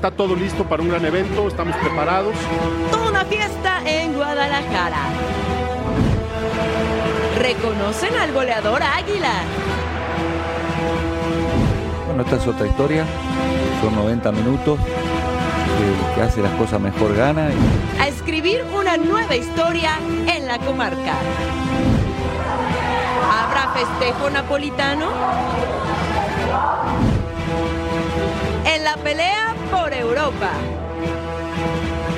Está todo listo para un gran evento, estamos preparados. Toda una fiesta en Guadalajara. ¿Reconocen al goleador Águila? Bueno, esta es otra historia. Son 90 minutos. El que hace las cosas mejor gana. A escribir una nueva historia en la comarca. ¿Habrá festejo napolitano? La pelea por Europa.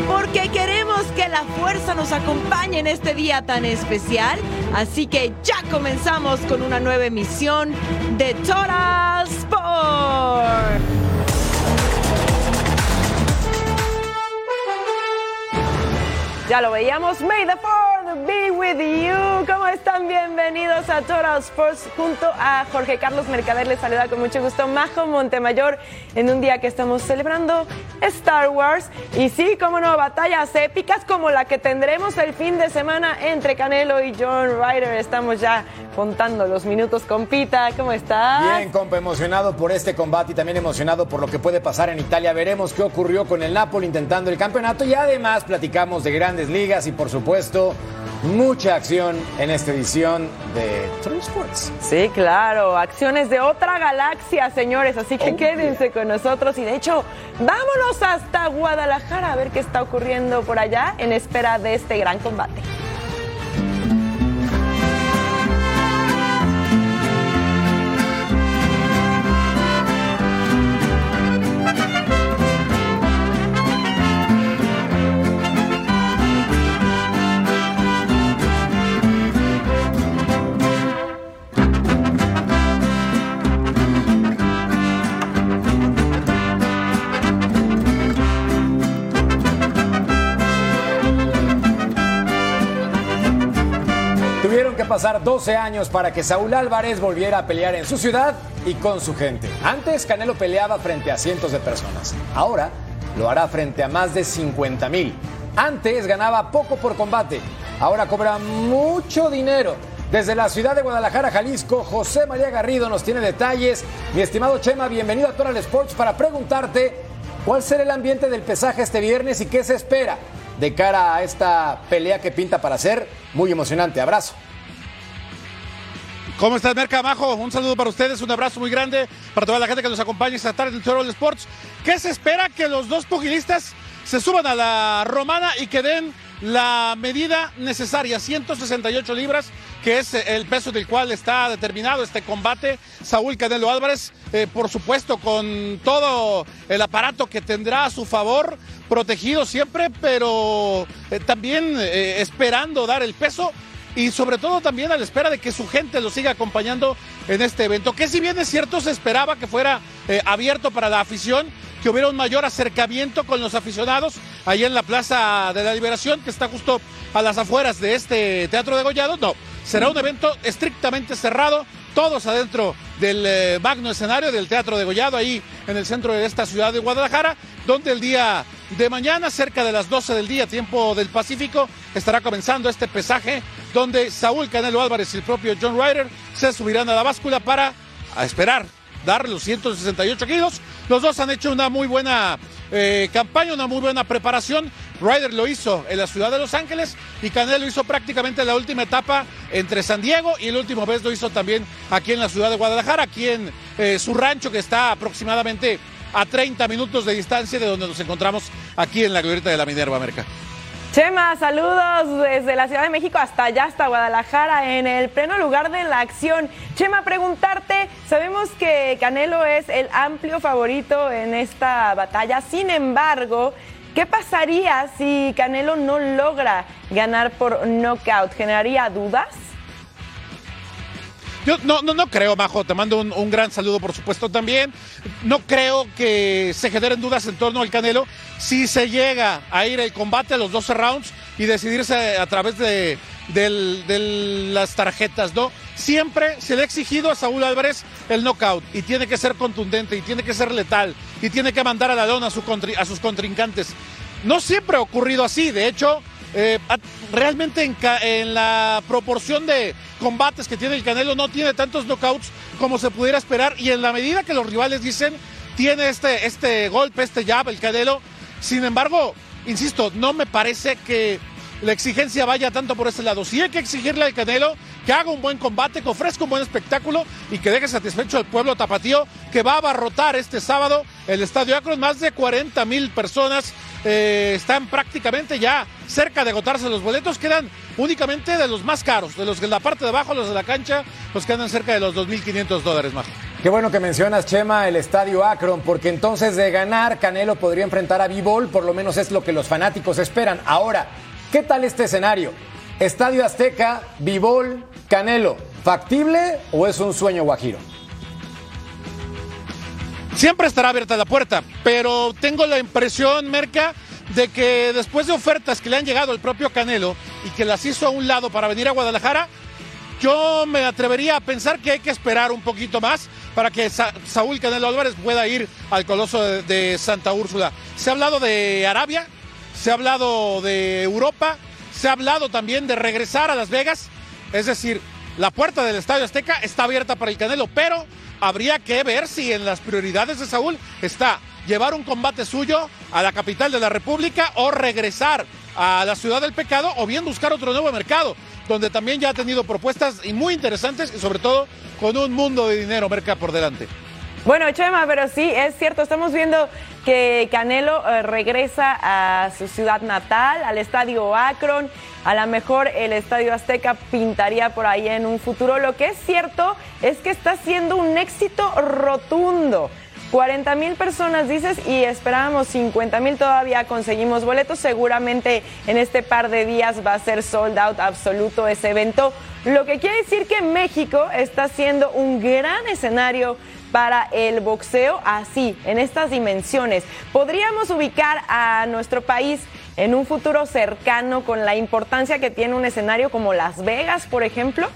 Porque queremos que la fuerza nos acompañe en este día tan especial. Así que ya comenzamos con una nueva emisión de Total Sport. Ya lo veíamos. May the Fourth be with you. ¿Cómo están? Bienvenidos a Total Sports junto a Jorge Carlos Mercader. Les saluda con mucho gusto Majo Montemayor en un día que estamos celebrando Star Wars. Y sí, como no, batallas épicas como la que tendremos el fin de semana entre Canelo y John Ryder. Estamos ya contando los minutos con Pita. ¿Cómo estás? Bien, compa, emocionado por este combate y también emocionado por lo que puede pasar en Italia. Veremos qué ocurrió con el Napoli intentando el campeonato y además platicamos de grandes ligas y por supuesto mucha acción en esta edición de Total Sports. Sí, claro, acciones de otra galaxia, señores, así que Oh, quédense con nosotros y de hecho, vámonos hasta Guadalajara a ver qué está ocurriendo por allá en espera de este gran combate. Pasar 12 años para que Saúl Álvarez volviera a pelear en su ciudad y con su gente. Antes Canelo peleaba frente a cientos de personas. Ahora lo hará frente a más de 50 mil. Antes ganaba poco por combate. Ahora cobra mucho dinero. Desde la ciudad de Guadalajara, Jalisco, José María Garrido nos tiene detalles. Mi estimado Chema, bienvenido a Total Sports para preguntarte cuál será el ambiente del pesaje este viernes y qué se espera de cara a esta pelea que pinta para ser muy emocionante. Abrazo. ¿Cómo estás, Merca Majo? Un saludo para ustedes, un abrazo muy grande para toda la gente que nos acompaña esta tarde en Total Sports. ¿Qué se espera? Que los dos pugilistas se suban a la romana y que den la medida necesaria, 168 libras, que es el peso del cual está determinado este combate. Saúl Canelo Álvarez, eh, por supuesto, con todo el aparato que tendrá a su favor, protegido siempre, pero eh, también eh, esperando dar el peso y sobre todo también a la espera de que su gente lo siga acompañando en este evento, que si bien es cierto se esperaba que fuera eh, abierto para la afición, que hubiera un mayor acercamiento con los aficionados ahí en la Plaza de la Liberación, que está justo a las afueras de este Teatro de Gollado, no, será un evento estrictamente cerrado, todos adentro del eh, magno escenario del Teatro de Gollado, ahí en el centro de esta ciudad de Guadalajara, donde el día de mañana, cerca de las 12 del día, tiempo del Pacífico, estará comenzando este pesaje, donde Saúl Canelo Álvarez y el propio John Ryder se subirán a la báscula para esperar dar los 168 kilos. Los dos han hecho una muy buena eh, campaña, una muy buena preparación. Ryder lo hizo en la ciudad de Los Ángeles y Canelo hizo prácticamente la última etapa entre San Diego y el último vez lo hizo también aquí en la ciudad de Guadalajara, aquí en eh, su rancho que está aproximadamente a 30 minutos de distancia de donde nos encontramos aquí en la glorieta de la Minerva, América. Chema, saludos desde la Ciudad de México hasta allá, hasta Guadalajara, en el pleno lugar de la acción. Chema, preguntarte, sabemos que Canelo es el amplio favorito en esta batalla, sin embargo, ¿qué pasaría si Canelo no logra ganar por knockout? ¿Generaría dudas? Yo no, no, no creo, Majo. Te mando un, gran saludo, por supuesto, también. No creo que se generen dudas en torno al Canelo. Si se llega a ir el combate a los 12 rounds y decidirse a través de, las tarjetas, ¿no? Siempre se le ha exigido a Saúl Álvarez el knockout y tiene que ser contundente y tiene que ser letal y tiene que mandar a la lona a, a sus contrincantes. No siempre ha ocurrido así. De hecho, eh, realmente en, la proporción de combates que tiene el Canelo no tiene tantos knockouts como se pudiera esperar y en la medida que los rivales dicen tiene este, este golpe, este jab, el Canelo. Sin embargo, insisto, no me parece que la exigencia vaya tanto por ese lado. Sí hay que exigirle al Canelo que haga un buen combate, que ofrezca un buen espectáculo y que deje satisfecho al pueblo tapatío que va a abarrotar este sábado el Estadio Akron. Más de 40 mil personas eh, están prácticamente ya cerca de agotarse los boletos. Quedan únicamente de los más caros, de los de la parte de abajo, los de la cancha, los que andan cerca de los 2.500 dólares más. Qué bueno que mencionas, Chema, el estadio Akron, porque entonces de ganar, Canelo podría enfrentar a B-Ball, por lo menos es lo que los fanáticos esperan. Ahora, ¿qué tal este escenario? Estadio Azteca, B-Ball, Canelo, ¿factible o es un sueño guajiro? Siempre estará abierta la puerta, pero tengo la impresión, Merca, de que después de ofertas que le han llegado al propio Canelo y que las hizo a un lado para venir a Guadalajara, yo me atrevería a pensar que hay que esperar un poquito más para que Saúl Canelo Álvarez pueda ir al Coloso de, Santa Úrsula. Se ha hablado de Arabia, se ha hablado de Europa, se ha hablado también de regresar a Las Vegas, es decir, la puerta del Estadio Azteca está abierta para el Canelo, pero habría que ver si en las prioridades de Saúl está llevar un combate suyo a la capital de la República o regresar a la ciudad del pecado o bien buscar otro nuevo mercado, donde también ya ha tenido propuestas muy interesantes y sobre todo con un mundo de dinero, Merca, por delante. Bueno, Chema, pero sí, es cierto, estamos viendo que Canelo eh, regresa a su ciudad natal, al estadio Akron, a lo mejor el estadio Azteca pintaría por ahí en un futuro. Lo que es cierto es que está siendo un éxito rotundo. 40 mil personas, dices, y esperábamos 50 mil, todavía conseguimos boletos. Seguramente en este par de días va a ser sold out absoluto ese evento. Lo que quiere decir que México está siendo un gran escenario para el boxeo así, en estas dimensiones. ¿Podríamos ubicar a nuestro país en un futuro cercano con la importancia que tiene un escenario como Las Vegas, por ejemplo?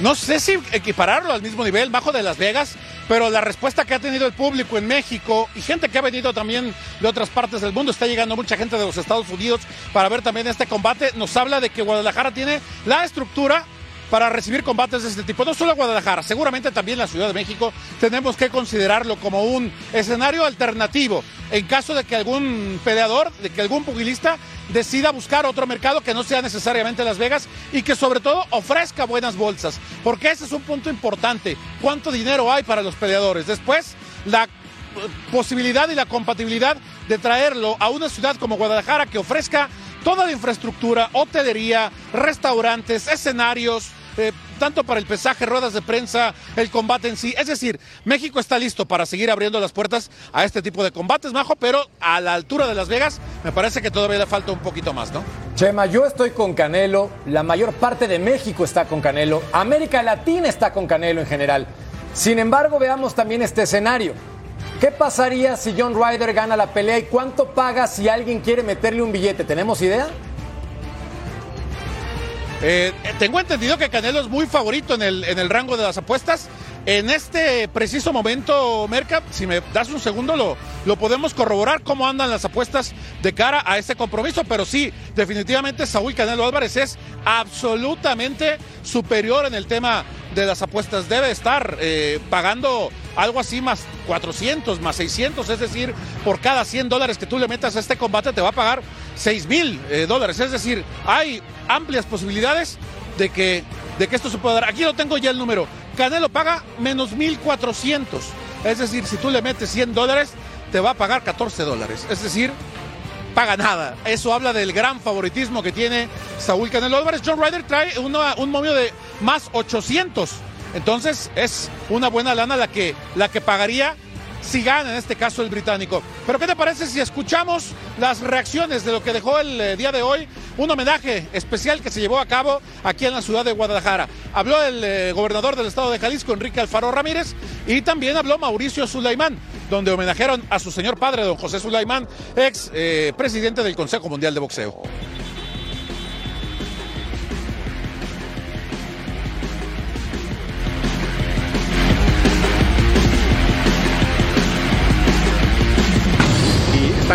No sé si equipararlo al mismo nivel, bajo de Las Vegas, pero la respuesta que ha tenido el público en México y gente que ha venido también de otras partes del mundo, está llegando mucha gente de los Estados Unidos para ver también este combate, nos habla de que Guadalajara tiene la estructura para recibir combates de este tipo. No solo Guadalajara, seguramente también la Ciudad de México tenemos que considerarlo como un escenario alternativo en caso de que algún peleador, de que algún pugilista decida buscar otro mercado que no sea necesariamente Las Vegas y que sobre todo ofrezca buenas bolsas, porque ese es un punto importante. ¿Cuánto dinero hay para los peleadores? Después, la posibilidad y la compatibilidad de traerlo a una ciudad como Guadalajara que ofrezca toda la infraestructura, hotelería, restaurantes, escenarios, eh, tanto para el pesaje, ruedas de prensa, el combate en sí. Es decir, México está listo para seguir abriendo las puertas a este tipo de combates, Majo, pero a la altura de Las Vegas me parece que todavía le falta un poquito más, ¿no? Chema, yo estoy con Canelo, la mayor parte de México está con Canelo, América Latina está con Canelo en general. Sin embargo, veamos también este escenario. ¿Qué pasaría si John Ryder gana la pelea y cuánto paga si alguien quiere meterle un billete? ¿Tenemos idea? Eh, tengo entendido que Canelo es muy favorito en el, en el rango de las apuestas. En este preciso momento, Merca, si me das un segundo, lo, lo podemos corroborar cómo andan las apuestas de cara a este compromiso. Pero sí, definitivamente Saúl Canelo Álvarez es absolutamente superior en el tema de las apuestas. Debe estar eh, pagando algo así más 400, más 600, es decir, por cada 100 dólares que tú le metas a este combate te va a pagar 6 mil eh, dólares. Es decir, hay amplias posibilidades de que, de que esto se pueda dar. Aquí lo tengo ya el número. Canelo paga menos 1.400. Es decir, si tú le metes 100 dólares, te va a pagar 14 dólares. Es decir, paga nada. Eso habla del gran favoritismo que tiene Saúl Canelo Álvarez. John Ryder trae un momio de más 800. Entonces es una buena lana la que, la que pagaría si gana en este caso el británico. Pero ¿qué te parece si escuchamos las reacciones de lo que dejó el eh, día de hoy? Un homenaje especial que se llevó a cabo aquí en la ciudad de Guadalajara. Habló el eh, gobernador del estado de Jalisco, Enrique Alfaro Ramírez, y también habló Mauricio Sulaimán, donde homenajearon a su señor padre, don José Sulaimán, ex eh, presidente del Consejo Mundial de Boxeo.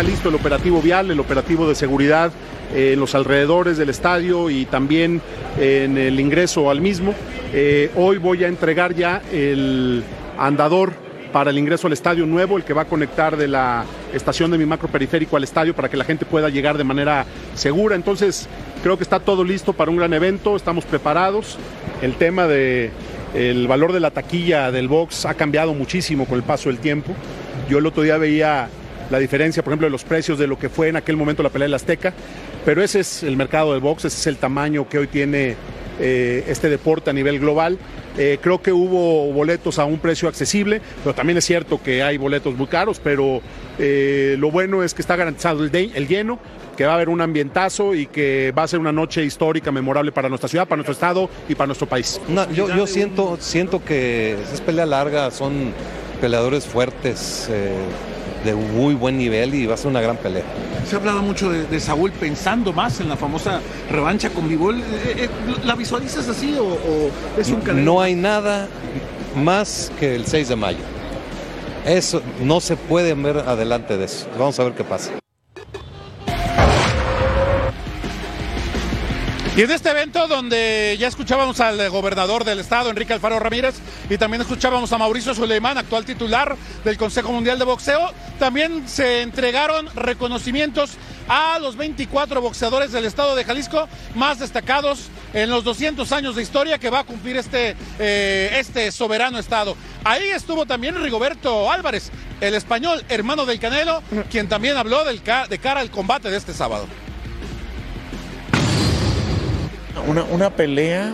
Listo el operativo vial, el operativo de seguridad eh, en los alrededores del estadio y también en el ingreso al mismo. Eh, hoy voy a entregar ya el andador para el ingreso al estadio nuevo, el que va a conectar de la estación de mi macro periférico al estadio para que la gente pueda llegar de manera segura. Entonces, creo que está todo listo para un gran evento, estamos preparados. El tema de el valor de la taquilla del box ha cambiado muchísimo con el paso del tiempo. Yo el otro día veía la diferencia, por ejemplo, de los precios de lo que fue en aquel momento la pelea del Azteca, pero ese es el mercado del box, ese es el tamaño que hoy tiene eh, este deporte a nivel global. Eh, creo que hubo boletos a un precio accesible, pero también es cierto que hay boletos muy caros, pero eh, lo bueno es que está garantizado el, el, lleno, que va a haber un ambientazo y que va a ser una noche histórica, memorable para nuestra ciudad, para nuestro estado y para nuestro país. yo, yo siento, siento que es pelea larga, son peleadores fuertes de muy buen nivel y va a ser una gran pelea. Se ha hablado mucho de, Saúl pensando más en la famosa revancha con Vivol. Eh, eh, ¿La visualizas así o, es un canelo? No hay nada más que el 6 de mayo. Eso no se puede ver adelante de eso. Vamos a ver qué pasa. Y en este evento donde ya escuchábamos al gobernador del estado, Enrique Alfaro Ramírez, y también escuchábamos a Mauricio Suleimán, actual titular del Consejo Mundial de Boxeo, también se entregaron reconocimientos a los 24 boxeadores del estado de Jalisco más destacados en los 200 años de historia que va a cumplir este, eh, este soberano estado. Ahí estuvo también Rigoberto Álvarez, el español hermano del Canelo, quien también habló de cara al combate de este sábado. Una, pelea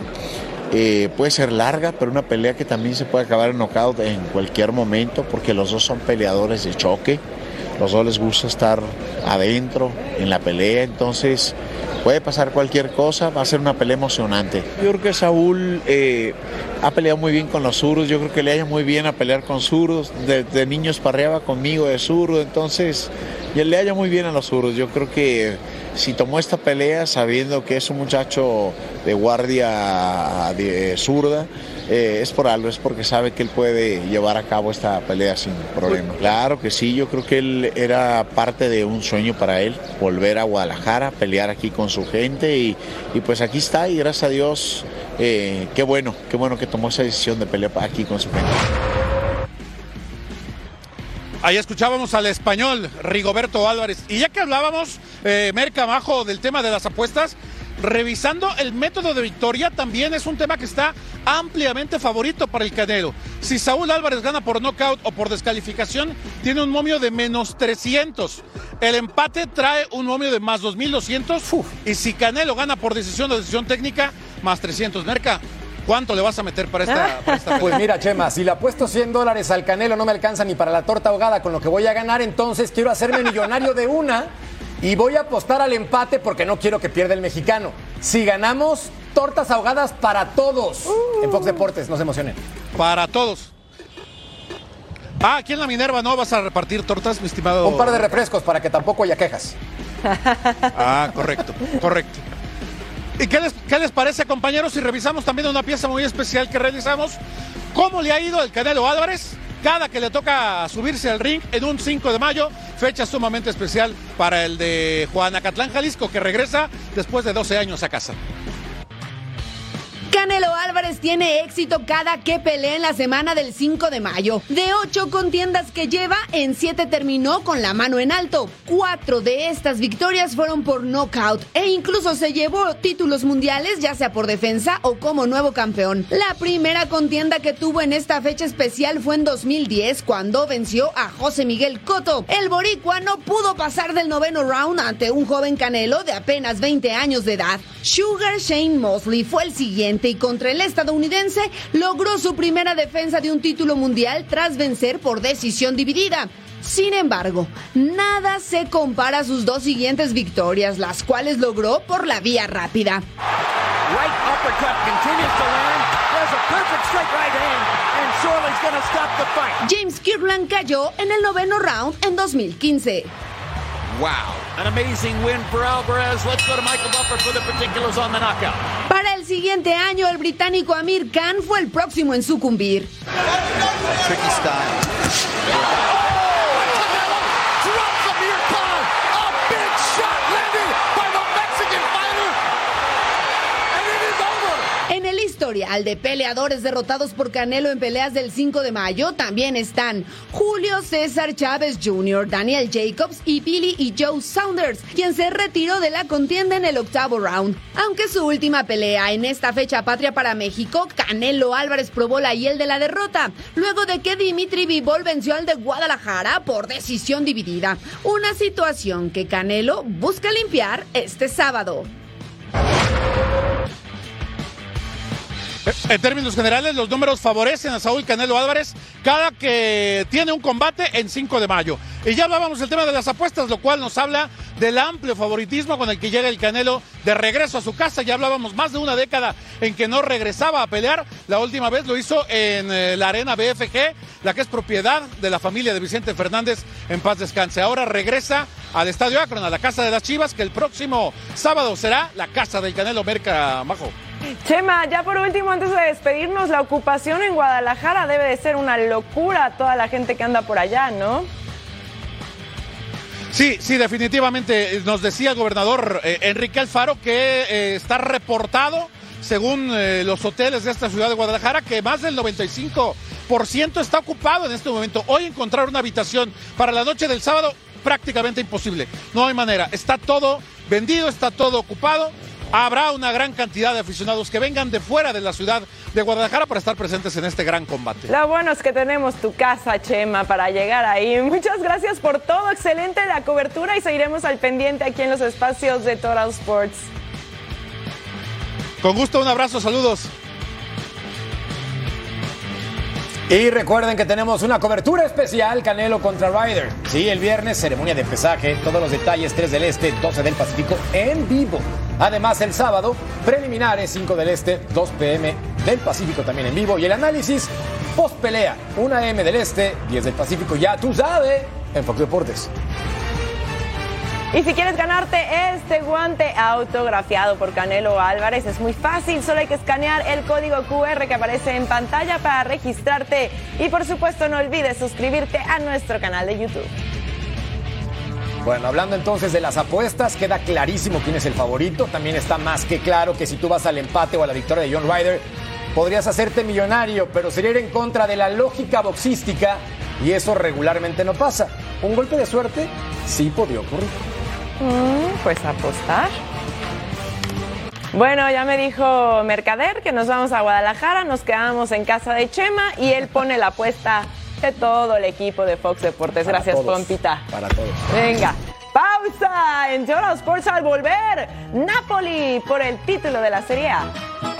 eh, puede ser larga, pero una pelea que también se puede acabar en knockout en cualquier momento, porque los dos son peleadores de choque, los dos les gusta estar adentro en la pelea, entonces puede pasar cualquier cosa, va a ser una pelea emocionante. Yo creo que Saúl eh, ha peleado muy bien con los zurdos, yo creo que le haya muy bien a pelear con zurdos, de, niños parreaba conmigo de zurdo, entonces le haya muy bien a los zurdos, yo creo que si tomó esta pelea sabiendo que es un muchacho de guardia de zurda, eh, es por algo, es porque sabe que él puede llevar a cabo esta pelea sin problema. Claro que sí, yo creo que él era parte de un sueño para él, volver a Guadalajara, pelear aquí con su gente y, pues aquí está y gracias a Dios, eh, qué bueno, qué bueno que tomó esa decisión de pelear aquí con su gente. Ahí escuchábamos al español Rigoberto Álvarez. Y ya que hablábamos, eh, Merca Majo, del tema de las apuestas, revisando el método de victoria, también es un tema que está ampliamente favorito para el Canelo. Si Saúl Álvarez gana por nocaut o por descalificación, tiene un momio de menos 300. El empate trae un momio de más 2200. Y si Canelo gana por decisión o decisión técnica, más 300. Merca, ¿Cuánto le vas a meter para esta, Pues mira, Chema, si le apuesto 100 dólares al Canelo no me alcanza ni para la torta ahogada con lo que voy a ganar, entonces quiero hacerme millonario de una y voy a apostar al empate porque no quiero que pierda el mexicano. Si ganamos, tortas ahogadas para todos. En Fox Deportes, no se emocionen. Para todos. Ah, aquí en la Minerva no vas a repartir tortas, mi estimado. Un par de refrescos para que tampoco haya quejas. Ah, correcto, correcto. ¿Y qué les, parece, compañeros, si revisamos también una pieza muy especial que realizamos? ¿Cómo le ha ido el Canelo Álvarez? Cada que le toca subirse al ring en un 5 de mayo, fecha sumamente especial para el de Juanacatlán, Jalisco, que regresa después de 12 años a casa. Canelo Álvarez tiene éxito cada que pelea en la semana del 5 de mayo. De ocho contiendas que lleva, en siete terminó con la mano en alto. Cuatro de estas victorias fueron por knockout e incluso se llevó títulos mundiales, ya sea por defensa o como nuevo campeón. La primera contienda que tuvo en esta fecha especial fue en 2010, cuando venció a José Miguel Cotto. El boricua no pudo pasar del noveno round ante un joven Canelo de apenas 20 años de edad. Sugar Shane Mosley fue el siguiente y contra el estadounidense logró su primera defensa de un título mundial tras vencer por decisión dividida. Sin embargo, nada se compara a sus dos siguientes victorias, las cuales logró por la vía rápida. James Kirkland cayó en el noveno round en 2015. Wow. An amazing win for Alvarez. Let's go to Michael Buffer for the particulars on the knockout. Para el siguiente año, el británico Amir Khan fue el próximo en sucumbir. Tricky style. Historial de peleadores derrotados por Canelo en peleas del 5 de mayo también están Julio César Chávez Jr., Daniel Jacobs y Billy y Joe Saunders, quien se retiró de la contienda en el octavo round. Aunque su última pelea en esta fecha patria para México, Canelo Álvarez probó la hiel de la derrota, luego de que Dimitri Vivol venció al de Guadalajara por decisión dividida. Una situación que Canelo busca limpiar este sábado. En términos generales, los números favorecen a Saúl Canelo Álvarez cada que tiene un combate en 5 de mayo. Y ya hablábamos del tema de las apuestas, lo cual nos habla del amplio favoritismo con el que llega el Canelo de regreso a su casa. Ya hablábamos más de una década en que no regresaba a pelear. La última vez lo hizo en eh, la arena BFG, la que es propiedad de la familia de Vicente Fernández en paz descanse. Ahora regresa al Estadio Akron, a la casa de las Chivas, que el próximo sábado será la casa del Canelo Merca Majo. Chema, ya por último, antes de despedirnos, la ocupación en Guadalajara debe de ser una locura toda la gente que anda por allá, ¿no? Sí, sí, definitivamente. Nos decía el gobernador eh, Enrique Alfaro que eh, está reportado, según eh, los hoteles de esta ciudad de Guadalajara, que más del 95% está ocupado en este momento. Hoy encontrar una habitación para la noche del sábado prácticamente imposible. No hay manera. Está todo vendido, está todo ocupado habrá una gran cantidad de aficionados que vengan de fuera de la ciudad de Guadalajara para estar presentes en este gran combate. Lo bueno es que tenemos tu casa, Chema, para llegar ahí. Muchas gracias por todo, excelente la cobertura y seguiremos al pendiente aquí en los espacios de Total Sports. Con gusto, un abrazo, saludos. Y recuerden que tenemos una cobertura especial Canelo contra Ryder. Sí, el viernes, ceremonia de pesaje, todos los detalles 3 del Este, 12 del Pacífico en vivo. Además, el sábado, preliminares 5 del Este, 2 pm del Pacífico también en vivo. Y el análisis post pelea, 1 am del Este, 10 del Pacífico, ya tú sabes, en Fox Deportes. Y si quieres ganarte este guante autografiado por Canelo Álvarez, es muy fácil, solo hay que escanear el código QR que aparece en pantalla para registrarte. Y por supuesto no olvides suscribirte a nuestro canal de YouTube. Bueno, hablando entonces de las apuestas, queda clarísimo quién es el favorito. También está más que claro que si tú vas al empate o a la victoria de John Ryder, podrías hacerte millonario, pero sería ir en contra de la lógica boxística y eso regularmente no pasa. Un golpe de suerte sí podría ocurrir. Mm, pues apostar. Bueno, ya me dijo Mercader que nos vamos a Guadalajara, nos quedamos en casa de Chema y él pone la apuesta de todo el equipo de Fox Deportes. Gracias, Pompita. Para todos. Venga. Pausa en Total Sports al volver. Napoli por el título de la Serie A.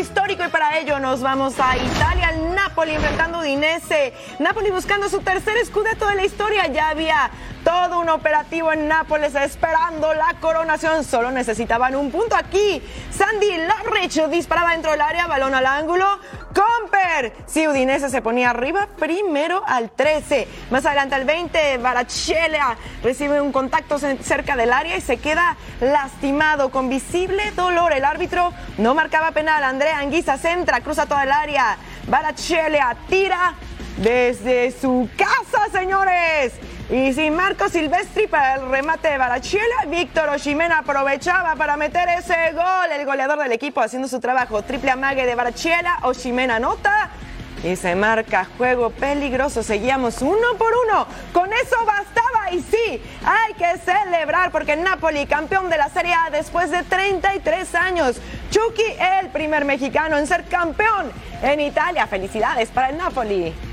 histórico y para ello nos vamos a Italia, al Napoli enfrentando a Udinese. Napoli buscando su tercer scudetto de la historia. Ya había todo un operativo en Nápoles esperando la coronación. Solo necesitaban un punto aquí. Sandy Larrich disparaba dentro del área, balón al ángulo. Comper. Si Udinese se ponía arriba primero al 13. Más adelante al 20, Barachela recibe un contacto cerca del área y se queda lastimado con visible dolor. El árbitro no marcaba penal. Andrea Anguisa centra, cruza toda el área. Barachela tira desde su casa, señores. Y sin Marco Silvestri para el remate de Barachela, Víctor Oshimena aprovechaba para meter ese gol. El goleador del equipo haciendo su trabajo. Triple amague de Barachela, Oshimena anota. Y se marca juego peligroso. Seguíamos uno por uno. Con eso bastaba. Y sí, hay que celebrar porque Napoli, campeón de la Serie A después de 33 años. Chucky, el primer mexicano en ser campeón en Italia. Felicidades para el Napoli.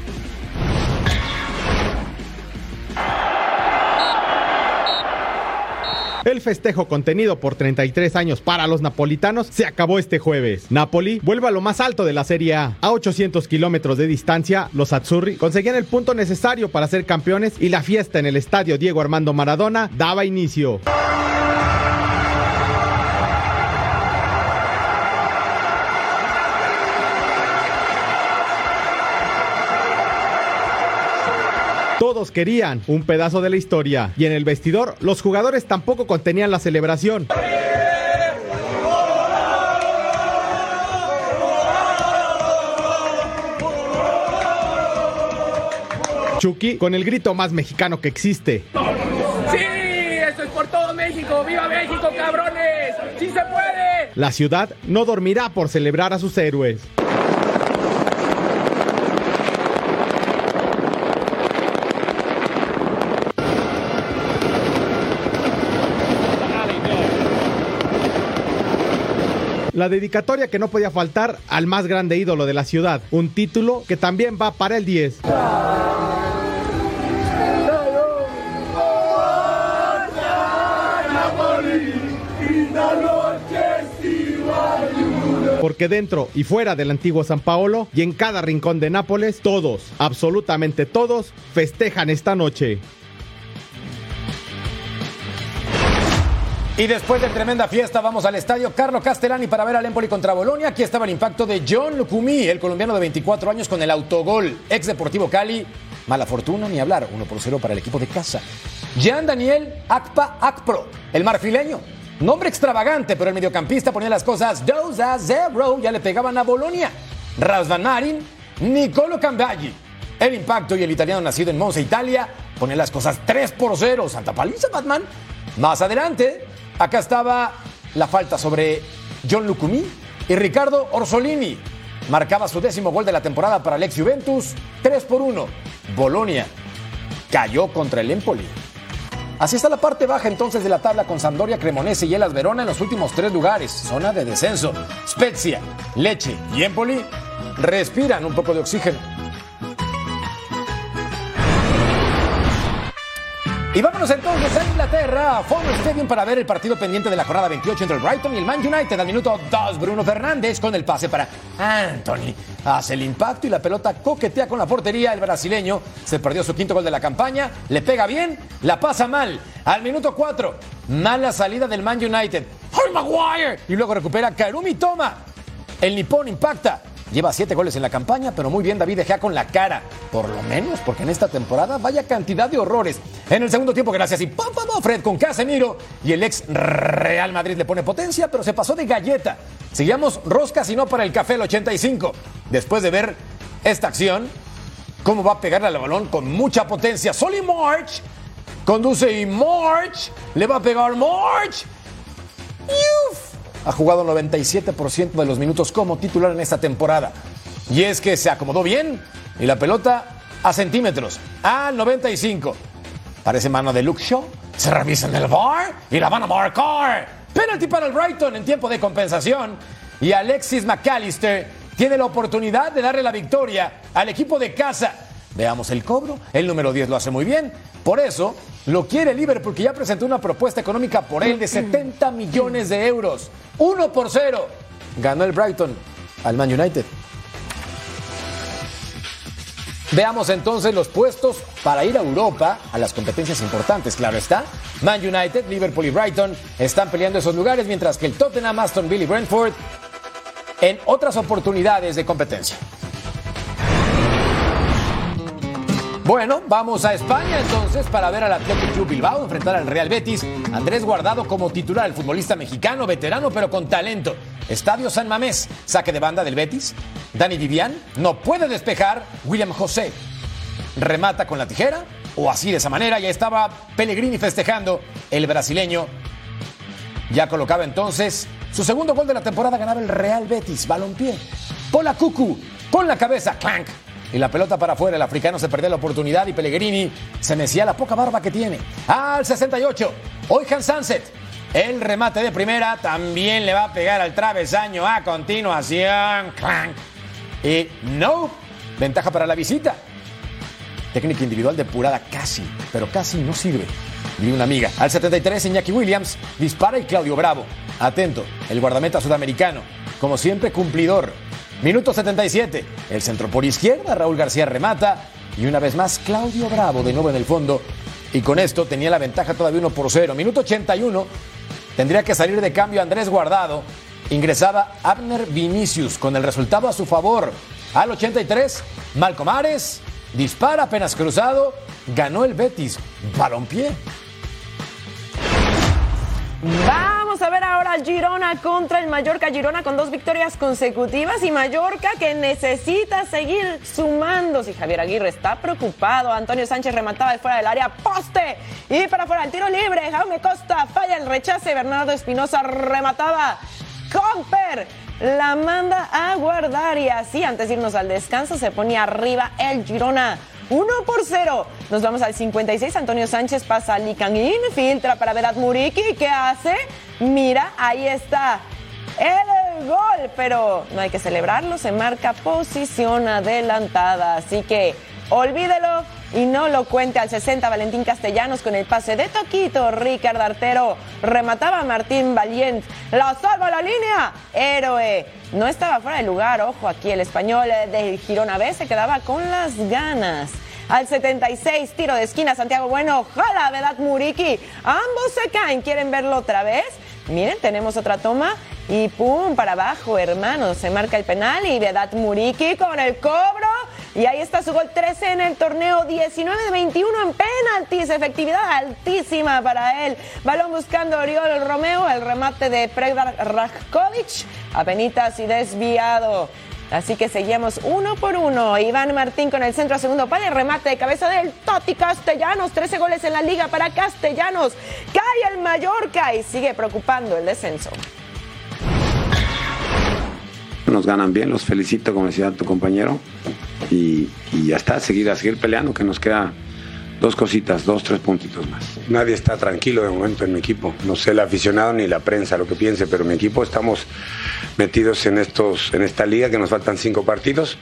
El festejo contenido por 33 años para los napolitanos se acabó este jueves. Napoli vuelve a lo más alto de la Serie A. A 800 kilómetros de distancia, los Azzurri conseguían el punto necesario para ser campeones y la fiesta en el estadio Diego Armando Maradona daba inicio. Todos querían un pedazo de la historia y en el vestidor los jugadores tampoco contenían la celebración. Chucky con el grito más mexicano que existe. ¡Sí! ¡Esto es por todo México! ¡Viva México, cabrones! ¡Sí se puede! La ciudad no dormirá por celebrar a sus héroes. La dedicatoria que no podía faltar al más grande ídolo de la ciudad, un título que también va para el 10. Porque dentro y fuera del antiguo San Paolo y en cada rincón de Nápoles, todos, absolutamente todos, festejan esta noche. Y después de tremenda fiesta, vamos al estadio Carlo Castellani para ver al Empoli contra Bolonia. Aquí estaba el impacto de John Lucumí, el colombiano de 24 años con el autogol, ex Deportivo Cali. Mala fortuna ni hablar, 1 por 0 para el equipo de casa. Jean Daniel Akpa Akpro, el marfileño. Nombre extravagante, pero el mediocampista ponía las cosas 2 a 0, ya le pegaban a Bolonia. Rasvan Marin, Nicolo Cambaggi. El impacto y el italiano nacido en Monza, Italia, ponía las cosas 3 por 0. Santa Paliza, Batman. Más adelante, Acá estaba la falta sobre John Lucumí y Ricardo Orsolini. Marcaba su décimo gol de la temporada para el ex Juventus, 3 por 1. Bolonia cayó contra el Empoli. Así está la parte baja entonces de la tabla con Sampdoria, Cremonese y Elas Verona en los últimos tres lugares, zona de descenso. Spezia, Leche y Empoli respiran un poco de oxígeno. Y vámonos entonces a Inglaterra, a Fowler Stadium para ver el partido pendiente de la jornada 28 entre el Brighton y el Man United. Al minuto 2, Bruno Fernández con el pase para Anthony. Hace el impacto y la pelota coquetea con la portería. El brasileño se perdió su quinto gol de la campaña. Le pega bien, la pasa mal. Al minuto 4, mala salida del Man United. Harry Maguire! Y luego recupera Karumi Toma. El nipón impacta. Lleva siete goles en la campaña, pero muy bien David Gea con la cara. Por lo menos, porque en esta temporada vaya cantidad de horrores. En el segundo tiempo, gracias y pam, pam, Fred con Casemiro. Y el ex Real Madrid le pone potencia, pero se pasó de galleta. Seguíamos roscas y no para el café el 85. Después de ver esta acción, cómo va a pegarle al balón con mucha potencia. Solly March conduce y March le va a pegar March. ¡Uf! Ha jugado 97% de los minutos como titular en esta temporada. Y es que se acomodó bien y la pelota a centímetros, al 95. Parece mano de Luke Shaw. Se revisa en el bar y la van a marcar. Penalty para el Brighton en tiempo de compensación. Y Alexis McAllister tiene la oportunidad de darle la victoria al equipo de casa. Veamos el cobro. El número 10 lo hace muy bien. Por eso lo quiere Liverpool, que ya presentó una propuesta económica por él de 70 millones de euros. 1 por 0. Ganó el Brighton al Man United. Veamos entonces los puestos para ir a Europa a las competencias importantes. Claro está, Man United, Liverpool y Brighton están peleando esos lugares, mientras que el Tottenham, Aston Villa y Brentford en otras oportunidades de competencia. Bueno, vamos a España entonces para ver al Athletic Club Bilbao enfrentar al Real Betis. Andrés Guardado como titular, el futbolista mexicano, veterano pero con talento. Estadio San Mamés, saque de banda del Betis. Dani Vivian no puede despejar. William José remata con la tijera o así de esa manera. Ya estaba Pellegrini festejando. El brasileño ya colocaba entonces su segundo gol de la temporada. Ganaba el Real Betis, balompié. Pola Cucu con la cabeza, clank y la pelota para afuera. El africano se perdió la oportunidad y Pellegrini se mecía la poca barba que tiene. Al 68, Oihan Sunset. El remate de primera también le va a pegar al travesaño a continuación. Y no, ventaja para la visita. Técnica individual depurada casi, pero casi no sirve. Ni una amiga. Al 73, Iñaki Williams dispara y Claudio Bravo. Atento, el guardameta sudamericano. Como siempre, cumplidor Minuto 77. El centro por izquierda, Raúl García remata. Y una vez más, Claudio Bravo de nuevo en el fondo. Y con esto tenía la ventaja todavía 1 por 0. Minuto 81. Tendría que salir de cambio Andrés Guardado. Ingresaba Abner Vinicius con el resultado a su favor. Al 83, Malcomares dispara apenas cruzado. Ganó el Betis. Balompié. Vamos a ver ahora Girona contra el Mallorca. Girona con dos victorias consecutivas y Mallorca que necesita seguir sumando. Si Javier Aguirre está preocupado, Antonio Sánchez remataba de fuera del área, poste y para fuera el tiro libre. Jaume Costa falla el rechace. Bernardo Espinosa remataba. Comper la manda a guardar y así antes de irnos al descanso se ponía arriba el Girona. 1 por 0. Nos vamos al 56. Antonio Sánchez pasa a Licanín, filtra para Vedat Muriki. ¿Qué hace? Mira, ahí está. El gol, pero no hay que celebrarlo, se marca posición adelantada, así que olvídelo y no lo cuente al 60 Valentín Castellanos con el pase de Toquito, Ricardo Artero remataba a Martín Valiente, la salva la línea, héroe, no estaba fuera de lugar, ojo aquí el español de Girona B se quedaba con las ganas. Al 76, tiro de esquina, Santiago Bueno, jala Vedat Muriki. Ambos se caen, ¿quieren verlo otra vez? Miren, tenemos otra toma y pum, para abajo, hermanos. Se marca el penal y Vedat Muriki con el cobro. Y ahí está su gol 13 en el torneo, 19 de 21 en penaltis, efectividad altísima para él. Balón buscando Oriol Romeo, el remate de Predrag Rajkovic, apenitas y desviado. Así que seguimos uno por uno. Iván Martín con el centro a segundo palo remate de cabeza del Toti Castellanos. 13 goles en la liga para Castellanos. Cae el Mallorca y sigue preocupando el descenso. Nos ganan bien, los felicito, como decía tu compañero. Y, y ya está, seguir a seguir peleando, que nos queda dos cositas, dos, tres puntitos más. Nadie está tranquilo de momento en mi equipo. No sé el aficionado ni la prensa lo que piense, pero mi equipo estamos metidos en, estos, en esta liga que nos faltan cinco partidos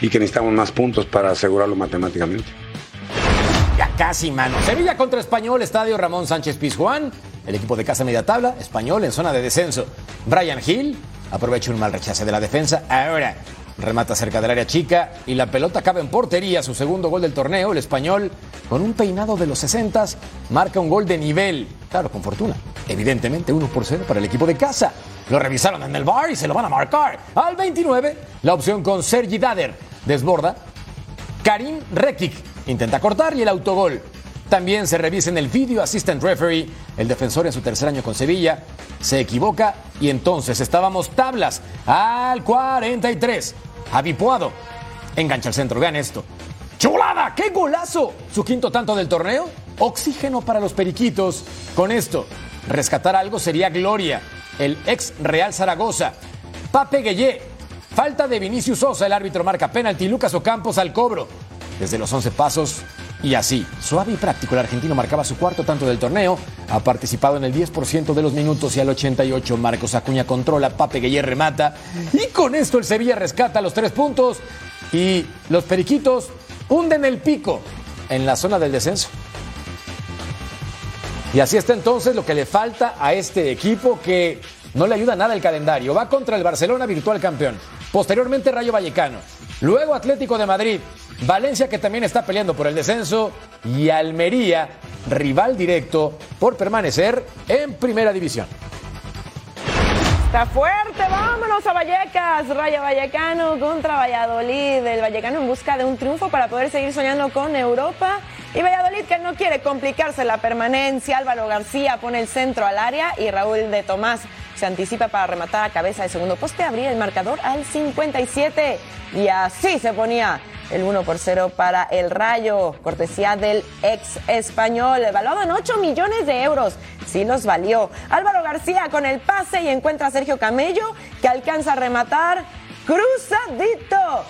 y que necesitamos más puntos para asegurarlo matemáticamente. Ya casi, mano. Sevilla contra Español, Estadio Ramón Sánchez Pizjuán. El equipo de casa media tabla, Español en zona de descenso. Brian Hill aprovecha un mal rechace de la defensa. Ahora remata cerca del área chica y la pelota cabe en portería. Su segundo gol del torneo, el español, con un peinado de los 60, marca un gol de nivel. Claro, con fortuna. Evidentemente, 1 por 0 para el equipo de casa. Lo revisaron en el bar y se lo van a marcar. Al 29, la opción con Sergi Dader. Desborda. Karim Rekic intenta cortar y el autogol. También se revisa en el video assistant referee. El defensor en su tercer año con Sevilla se equivoca y entonces estábamos tablas al 43. Javi Puado engancha el centro. Vean esto. ¡Chulada! ¡Qué golazo! Su quinto tanto del torneo. Oxígeno para los periquitos. Con esto, rescatar algo sería gloria. El ex Real Zaragoza. Pape Gueye. Falta de Vinicius Sosa. El árbitro marca penalti. Lucas Ocampos al cobro. Desde los 11 pasos, y así, suave y práctico, el argentino marcaba su cuarto tanto del torneo, ha participado en el 10% de los minutos y al 88 Marcos Acuña controla, Pape Gueye remata y con esto el Sevilla rescata los tres puntos y los Periquitos hunden el pico en la zona del descenso. Y así está entonces lo que le falta a este equipo que no le ayuda nada el calendario. Va contra el Barcelona virtual campeón. Posteriormente Rayo Vallecano. Luego Atlético de Madrid. Valencia que también está peleando por el descenso. Y Almería, rival directo por permanecer en primera división. Está fuerte, vámonos a Vallecas. Rayo Vallecano contra Valladolid. El Vallecano en busca de un triunfo para poder seguir soñando con Europa. Y Valladolid que no quiere complicarse la permanencia. Álvaro García pone el centro al área y Raúl de Tomás anticipa para rematar a cabeza de segundo poste, abrir el marcador al 57. Y así se ponía el 1 por 0 para el Rayo, cortesía del ex español, evaluado en 8 millones de euros. Sí los valió. Álvaro García con el pase y encuentra a Sergio Camello, que alcanza a rematar cruzadito.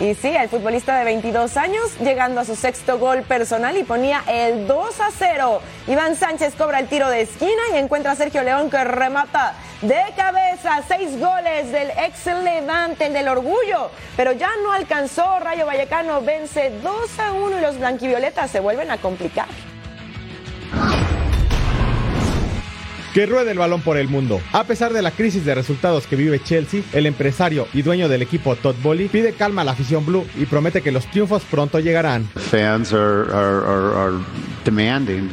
Y sí, el futbolista de 22 años llegando a su sexto gol personal y ponía el 2 a 0. Iván Sánchez cobra el tiro de esquina y encuentra a Sergio León que remata de cabeza. Seis goles del ex Levante, el del orgullo. Pero ya no alcanzó. Rayo Vallecano vence 2 a 1 y los blanquivioletas se vuelven a complicar. que ruede el balón por el mundo. A pesar de la crisis de resultados que vive Chelsea, el empresario y dueño del equipo Todd Bowley pide calma a la afición blue y promete que los triunfos pronto llegarán. Fans are, are, are, are demanding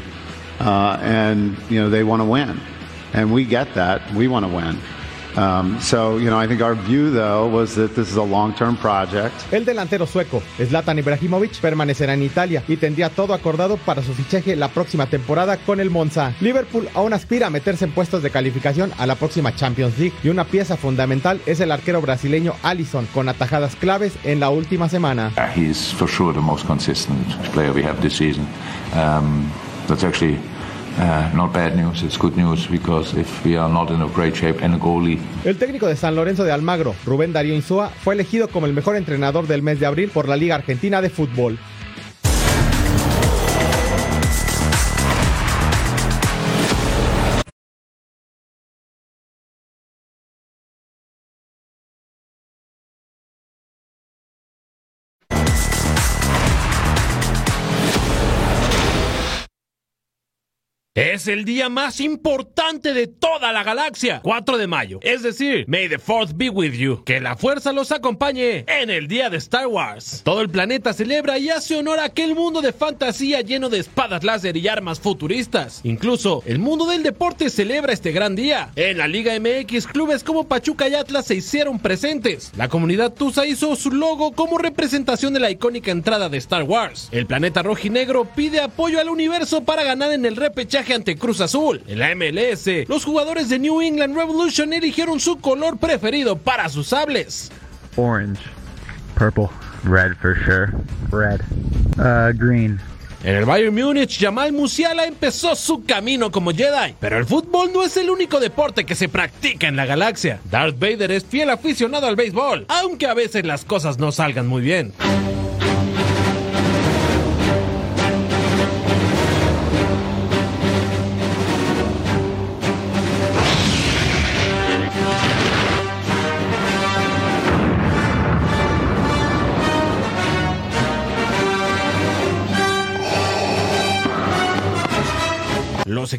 uh, and you know they want to win. And we get that. We want to win. Um, so, you know, I think our view, though, was that this is a long-term project. El delantero sueco, Zlatan Ibrahimovic, permanecerá en Italia y tendría todo acordado para su fichaje la próxima temporada con el Monza. Liverpool aún aspira a meterse en puestos de calificación a la próxima Champions League y una pieza fundamental es el arquero brasileño Alisson, con atajadas claves en la última semana. Uh, he's for sure the most consistent player we have this season. Um, that's actually El técnico de San Lorenzo de Almagro, Rubén Darío Insúa, fue elegido como el mejor entrenador del mes de abril por la Liga Argentina de Fútbol. El día más importante de toda la galaxia, 4 de mayo. Es decir, May the Fourth be with you. Que la fuerza los acompañe en el día de Star Wars. Todo el planeta celebra y hace honor a aquel mundo de fantasía lleno de espadas láser y armas futuristas. Incluso el mundo del deporte celebra este gran día. En la Liga MX, clubes como Pachuca y Atlas se hicieron presentes. La comunidad Tusa hizo su logo como representación de la icónica entrada de Star Wars. El planeta rojinegro pide apoyo al universo para ganar en el repechaje ante Cruz Azul. En la MLS, los jugadores de New England Revolution eligieron su color preferido para sus sables. Orange, purple, red for sure, red, uh, green. En el Bayern Múnich, Jamal Musiala empezó su camino como Jedi. Pero el fútbol no es el único deporte que se practica en la galaxia. Darth Vader es fiel aficionado al béisbol, aunque a veces las cosas no salgan muy bien.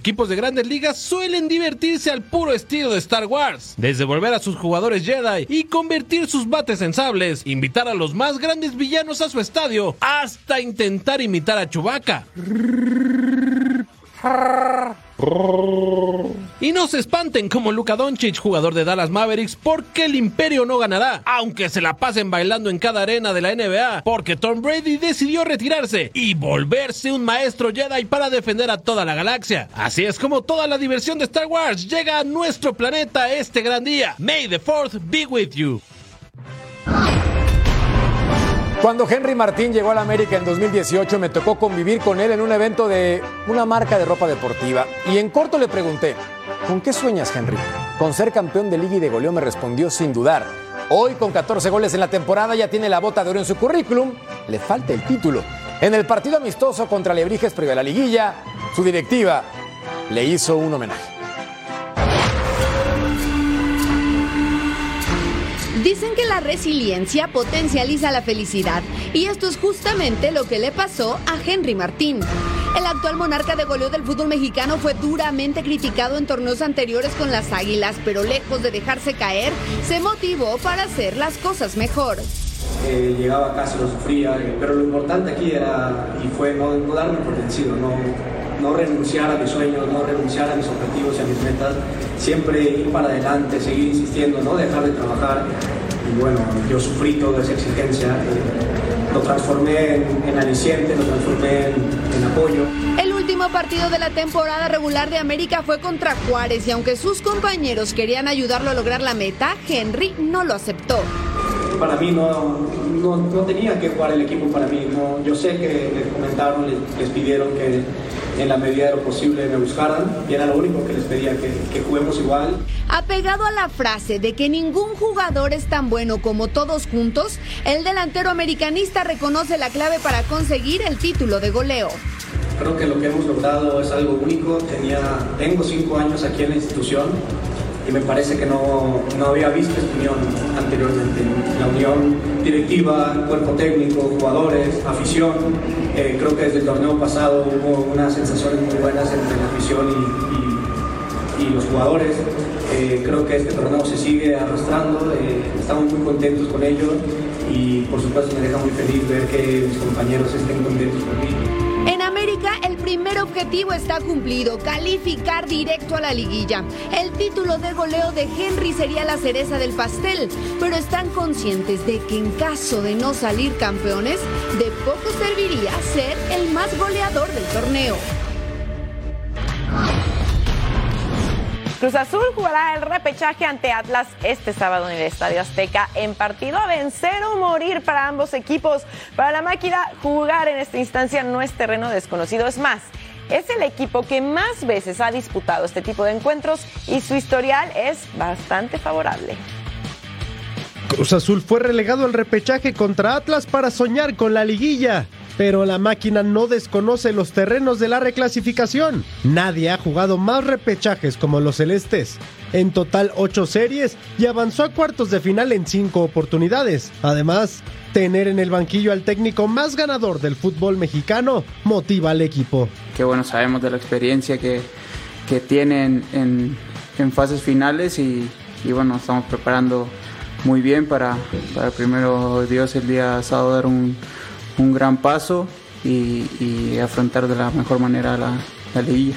Equipos de grandes ligas suelen divertirse al puro estilo de Star Wars, desde volver a sus jugadores Jedi y convertir sus bates en sables, invitar a los más grandes villanos a su estadio, hasta intentar imitar a Chewbacca. Y no se espanten como Luka Doncic, jugador de Dallas Mavericks, porque el Imperio no ganará, aunque se la pasen bailando en cada arena de la NBA, porque Tom Brady decidió retirarse y volverse un maestro Jedi para defender a toda la galaxia. Así es como toda la diversión de Star Wars llega a nuestro planeta este gran día. May the Fourth be with you. Cuando Henry Martín llegó a la América en 2018 me tocó convivir con él en un evento de una marca de ropa deportiva y en corto le pregunté, ¿con qué sueñas Henry? Con ser campeón de liga y de goleo me respondió sin dudar. Hoy con 14 goles en la temporada ya tiene la bota de oro en su currículum, le falta el título. En el partido amistoso contra Lebrijes previo a la liguilla, su directiva le hizo un homenaje. Dicen que la resiliencia potencializa la felicidad y esto es justamente lo que le pasó a Henry Martín. El actual monarca de goleo del fútbol mexicano fue duramente criticado en torneos anteriores con las Águilas, pero lejos de dejarse caer, se motivó para hacer las cosas mejor. Eh, llegaba a casa, lo sufría, eh, pero lo importante aquí era y fue no, no darme por vencido, no, no renunciar a mis sueños, no renunciar a mis objetivos y a mis metas, siempre ir para adelante, seguir insistiendo, no dejar de trabajar. Y bueno, yo sufrí toda esa exigencia, eh, lo transformé en, en, aliciente, lo transformé en, El último partido de la temporada regular de América fue contra Juárez y aunque sus compañeros querían ayudarlo a lograr la meta, Henry no lo aceptó. Para mí no, no, no tenía que jugar el equipo para mí. No, yo sé que les comentaron, les, les, pidieron que en la medida de lo posible me buscaran y era lo único que les pedía, que, que juguemos igual. Apegado a la frase de que ningún jugador es tan bueno como todos juntos, el delantero americanista reconoce la clave para conseguir el título de goleo. Creo que lo que hemos logrado es algo único. Tenía, tengo cinco años aquí en la institución y me parece que no, no había visto esta unión anteriormente. La unión directiva, cuerpo técnico, jugadores, afición. Eh, creo que desde el torneo pasado hubo unas sensaciones muy buenas entre la afición y, y, los jugadores. Eh, creo que este torneo se sigue arrastrando, eh, estamos muy contentos con ello y por supuesto me deja muy feliz ver que mis compañeros estén contentos conmigo. Primer objetivo está cumplido, calificar directo a la liguilla. El título de goleo de Henry sería la cereza del pastel, pero están conscientes de que en caso de no salir campeones, de poco serviría ser el más goleador del torneo. Cruz Azul jugará el repechaje ante Atlas este sábado en el Estadio Azteca en partido a vencer o morir para ambos equipos. Para la máquina, jugar en esta instancia no es terreno desconocido, es más. Es el equipo que más veces ha disputado este tipo de encuentros y su historial es bastante favorable. Cruz Azul fue relegado al repechaje contra Atlas para soñar con la liguilla pero la máquina no desconoce los terrenos de la reclasificación. Nadie ha jugado más repechajes como los celestes. En total ocho series y avanzó a cuartos de final en cinco oportunidades. Además, tener en el banquillo al técnico más ganador del fútbol mexicano motiva al equipo. Que bueno, sabemos de la experiencia que, que tienen en, en fases finales y, y, bueno, estamos preparando muy bien para, para primero Dios el día sábado dar un un gran paso y, y, afrontar de la mejor manera la, la liguilla.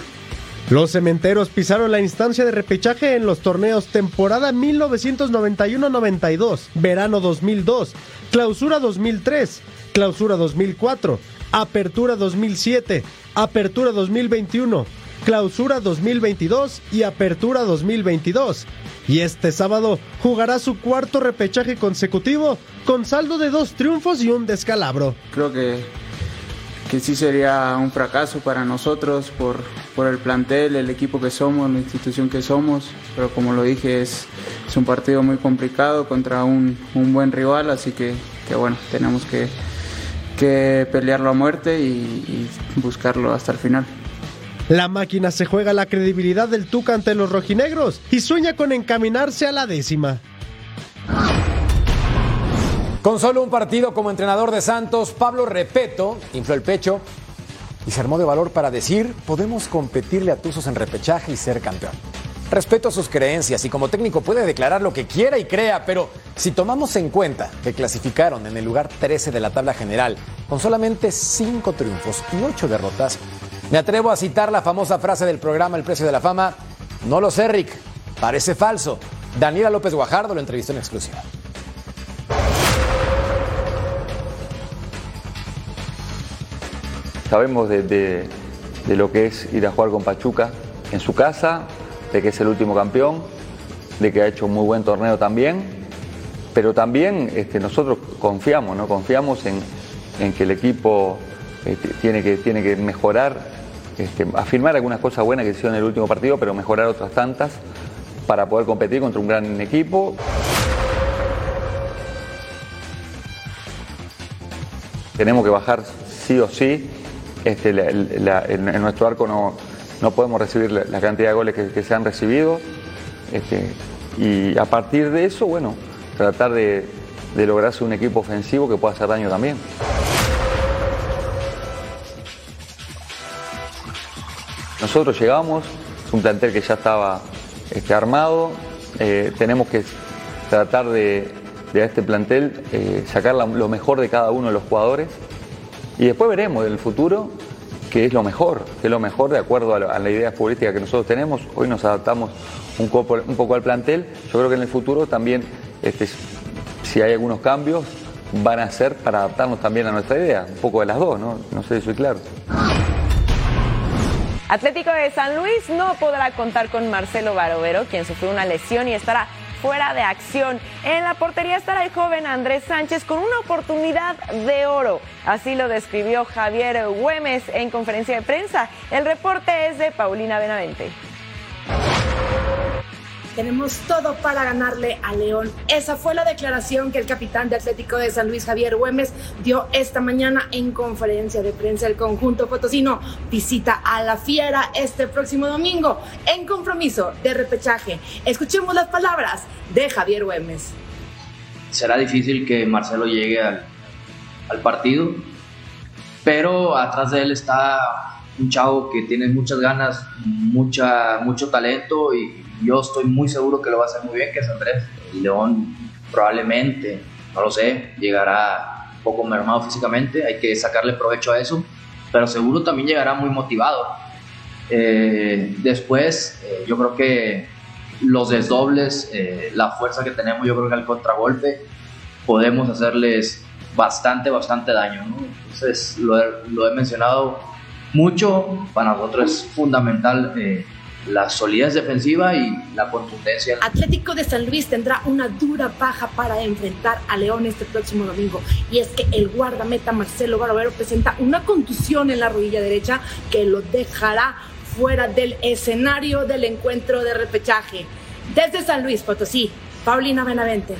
Los cementeros pisaron la instancia de repechaje en los torneos temporada 1991-92, verano 2002, clausura 2003, clausura 2004, apertura 2007, apertura 2021, clausura 2022 y apertura 2022. Y este sábado jugará su cuarto repechaje consecutivo con saldo de dos triunfos y un descalabro. Creo que, que sí sería un fracaso para nosotros por, por el plantel, el equipo que somos, la institución que somos, pero como lo dije es, es un partido muy complicado contra un, un buen rival, así que, que bueno, tenemos que, que pelearlo a muerte y, y buscarlo hasta el final. La máquina se juega la credibilidad del Tuca ante los rojinegros y sueña con encaminarse a la décima. Con solo un partido como entrenador de Santos, Pablo Repeto infló el pecho y se armó de valor para decir, podemos competirle a Tuzos en repechaje y ser campeón. Respeto sus creencias y como técnico puede declarar lo que quiera y crea, pero si tomamos en cuenta que clasificaron en el lugar 13 de la tabla general con solamente 5 triunfos y 8 derrotas, me atrevo a citar la famosa frase del programa El Precio de la Fama. No lo sé, Rick. Parece falso. Daniela López Guajardo lo entrevistó en exclusiva. Sabemos de, de, lo que es ir a jugar con Pachuca en su casa, de que es el último campeón, de que ha hecho un muy buen torneo también, pero también este, nosotros confiamos, ¿no? Confiamos en, en que el equipo este, tiene, que, tiene que mejorar, este, afirmar algunas cosas buenas que hicieron en el último partido, pero mejorar otras tantas para poder competir contra un gran equipo. Tenemos que bajar sí o sí. Este, en, nuestro arco no, no podemos recibir la, cantidad de goles que, se han recibido. Este, y a partir de eso, bueno, tratar de, lograrse un equipo ofensivo que pueda hacer daño también. Nosotros llegamos, es un plantel que ya estaba este, armado, eh, tenemos que tratar de, de a este plantel eh, sacar lo mejor de cada uno de los jugadores y después veremos en el futuro que es lo mejor, que es lo mejor de acuerdo a la, idea futbolística que nosotros tenemos. Hoy nos adaptamos un poco, un poco al plantel. Yo creo que en el futuro también, este, si hay algunos cambios, van a ser para adaptarnos también a nuestra idea. Un poco de las dos, ¿no? No sé si soy claro. Atlético de San Luis no podrá contar con Marcelo Barovero, quien sufrió una lesión y estará fuera de acción. En la portería estará el joven Andrés Sánchez con una oportunidad de oro. Así lo describió Javier Güemes en conferencia de prensa. El reporte es de Paulina Benavente. Tenemos todo para ganarle a León. Esa fue la declaración que el capitán de Atlético de San Luis, Javier Güemes, dio esta mañana en conferencia de prensa. El conjunto potosino visita a la Fiera este próximo domingo en compromiso de repechaje. Escuchemos las palabras de Javier Güemes. Será difícil que Marcelo llegue al, al partido, pero atrás de él está un chavo que tiene muchas ganas, mucha, mucho talento y yo estoy muy seguro que lo va a hacer muy bien, que es Andrés. El León probablemente, no lo sé, llegará un poco mermado físicamente, hay que sacarle provecho a eso, pero seguro también llegará muy motivado. Eh, después, eh, yo creo que los desdobles, eh, la fuerza que tenemos, yo creo que al contragolpe podemos hacerles bastante, bastante daño. ¿no? Entonces, lo he, lo he mencionado mucho, para nosotros es fundamental eh, la solidez defensiva y la contundencia. Atlético de San Luis tendrá una dura baja para enfrentar a León este próximo domingo. Y es que el guardameta Marcelo Barovero presenta una contusión en la rodilla derecha que lo dejará fuera del escenario del encuentro de repechaje. Desde San Luis Potosí, Paulina Benavente.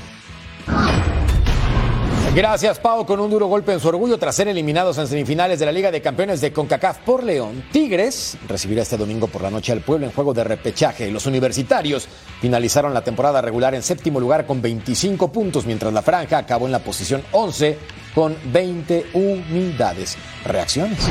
Gracias, Pau, con un duro golpe en su orgullo tras ser eliminados en semifinales de la Liga de Campeones de CONCACAF por León. Tigres recibirá este domingo por la noche al pueblo en juego de repechaje. Los universitarios finalizaron la temporada regular en séptimo lugar con 25 puntos, mientras la franja acabó en la posición 11 con 20 unidades. ¿Reacciones?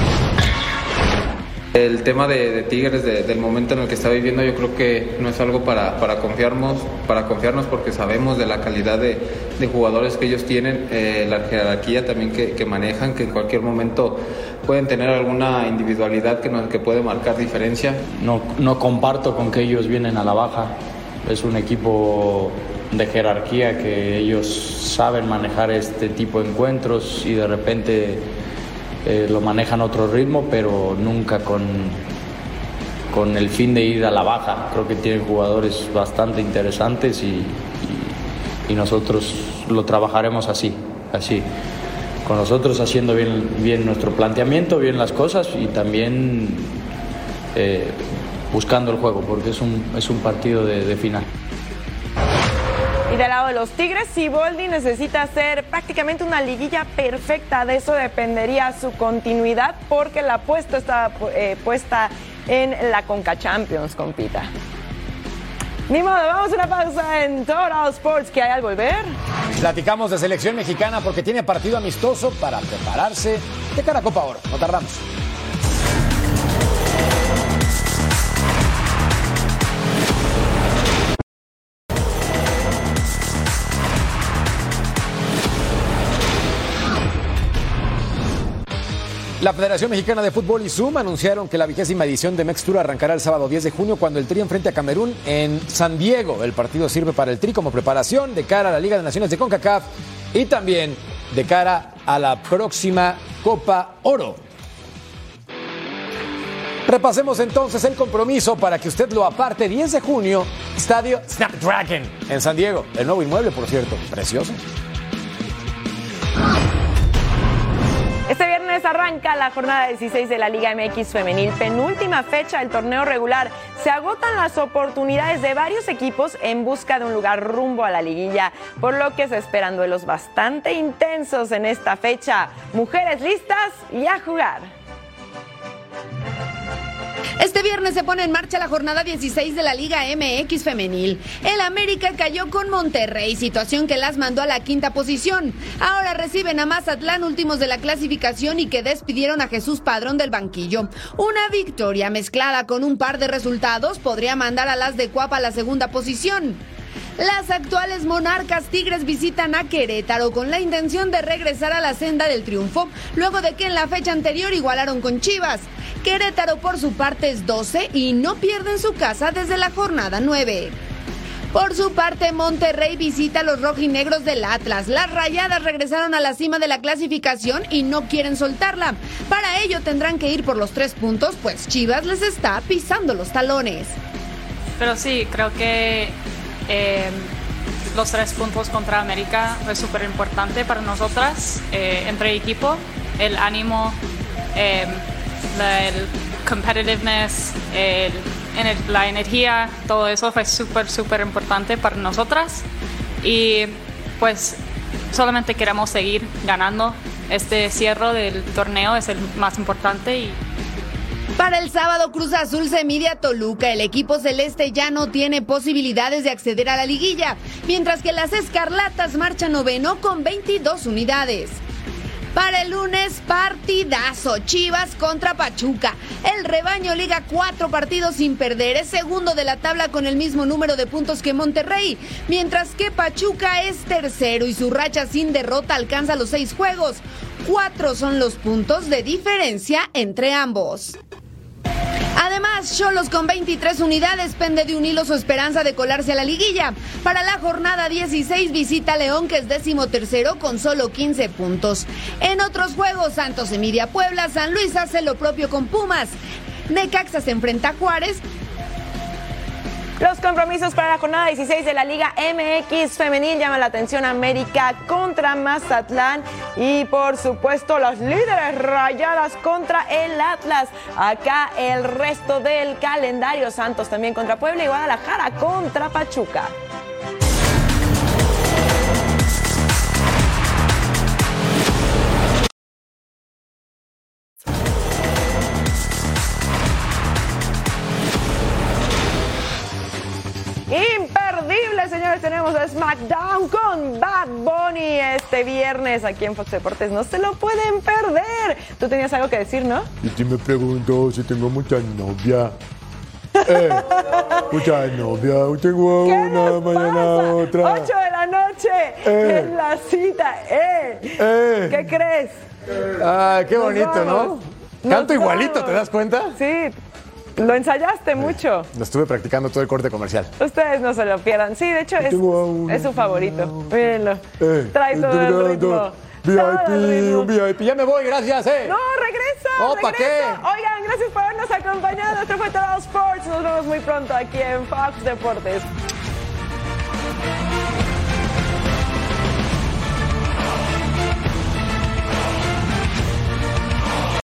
El tema de, de Tigres, de- del momento en el que está viviendo, yo creo que no es algo para, para, confiarnos, para confiarnos porque sabemos de la calidad de, de jugadores que ellos tienen, eh, la jerarquía también que, que manejan, que en cualquier momento pueden tener alguna individualidad que, nos, que puede marcar diferencia. No, no comparto con que ellos vienen a la baja. Es un equipo de jerarquía que ellos saben manejar este tipo de encuentros y de repente eh, lo manejan a otro ritmo, pero nunca con, con el fin de ir a la baja. Creo que tienen jugadores bastante interesantes y, y- nosotros lo trabajaremos así, así. Con nosotros haciendo bien, bien nuestro planteamiento, bien las cosas y también eh, buscando el juego, porque es un, es un partido de final. Y del lado de los Tigres, Siboldi necesita hacer prácticamente una liguilla perfecta. De eso dependería su continuidad, porque la apuesta está eh, puesta en la Conca Champions, compita. Ni modo, vamos a una pausa en Total Sports, que hay al volver. Platicamos de selección mexicana porque tiene partido amistoso para prepararse de cara a Copa Oro. No tardamos. La Federación Mexicana de Fútbol y Zoom anunciaron que la vigésima edición de Mex Tour arrancará el sábado 10 de junio cuando el Tri enfrente a Camerún en San Diego. El partido sirve para el Tri como preparación de cara a la Liga de Naciones de CONCACAF y también de cara a la próxima Copa Oro. Repasemos entonces el compromiso para que usted lo aparte 10 de junio, Estadio Snapdragon en San Diego. El nuevo inmueble, por cierto, precioso. Este viernes arranca la jornada 16 de la Liga MX Femenil, penúltima fecha del torneo regular. Se agotan las oportunidades de varios equipos en busca de un lugar rumbo a la liguilla, por lo que se esperan duelos bastante intensos en esta fecha. Mujeres listas y a jugar. Este viernes se pone en marcha la jornada 16 de la Liga MX femenil. El América cayó con Monterrey, situación que las mandó a la quinta posición. Ahora reciben a Mazatlán últimos de la clasificación y que despidieron a Jesús Padrón del banquillo. Una victoria mezclada con un par de resultados podría mandar a las de Cuapa a la segunda posición. Las actuales monarcas Tigres visitan a Querétaro con la intención de regresar a la senda del triunfo, luego de que en la fecha anterior igualaron con Chivas. Querétaro por su parte es 12 y no pierde en su casa desde la jornada 9. Por su parte, Monterrey visita a los rojinegros del Atlas. Las rayadas regresaron a la cima de la clasificación y no quieren soltarla. Para ello tendrán que ir por los tres puntos, pues Chivas les está pisando los talones. Pero sí, creo que eh, los tres puntos contra América es súper importante para nosotras, eh, entre equipo, el ánimo, eh, la- el competitiveness, el- ener- la energía, todo eso fue súper, súper importante para nosotras. Y pues solamente queremos seguir ganando. Este cierre del torneo es el más importante y Para el sábado Cruz Azul se mide a Toluca. El equipo celeste ya no tiene posibilidades de acceder a la liguilla, mientras que las Escarlatas marchan noveno con 22 unidades. Para el lunes, partidazo. Chivas contra Pachuca. El rebaño liga cuatro partidos sin perder. Es segundo de la tabla con el mismo número de puntos que Monterrey. Mientras que Pachuca es tercero y su racha sin derrota alcanza los seis juegos. Cuatro son los puntos de diferencia entre ambos. Además, Cholos con 23 unidades pende de un hilo su esperanza de colarse a la liguilla. Para la jornada 16 visita León, que es décimo tercero con solo 15 puntos. En otros juegos, Santos se mide a Puebla, San Luis hace lo propio con Pumas. Necaxa se enfrenta a Juárez. Los compromisos para la jornada 16 de la Liga MX femenil llaman la atención América contra Mazatlán y por supuesto los líderes rayadas contra el Atlas. Acá el resto del calendario Santos también contra Puebla y Guadalajara contra Pachuca. Tenemos a SmackDown con Bad Bunny este viernes aquí en Fox Deportes. No se lo pueden perder. Tú tenías algo que decir, ¿no? Y si me pregunto si tengo mucha novia. Eh, mucha novia. Tengo una, mañana otra. 8 de la noche Eh. en la cita. ¿eh? Eh. ¿Qué crees? Ah, qué bonito, ¿no? Canto Nos igualito, vamos. ¿te das cuenta? Sí, lo ensayaste mucho. Lo estuve practicando todo el corte comercial. Ustedes no se lo pierdan. Sí, de hecho es, es su favorito. Mírenlo. Trae todo el ritmo. VIP, VIP. Ya me voy, gracias, eh. No, regresa. No, ¿pa' regresa. Oigan, gracias por habernos acompañado. Esto fue Todo Sports. Nos vemos muy pronto aquí en Fox Deportes.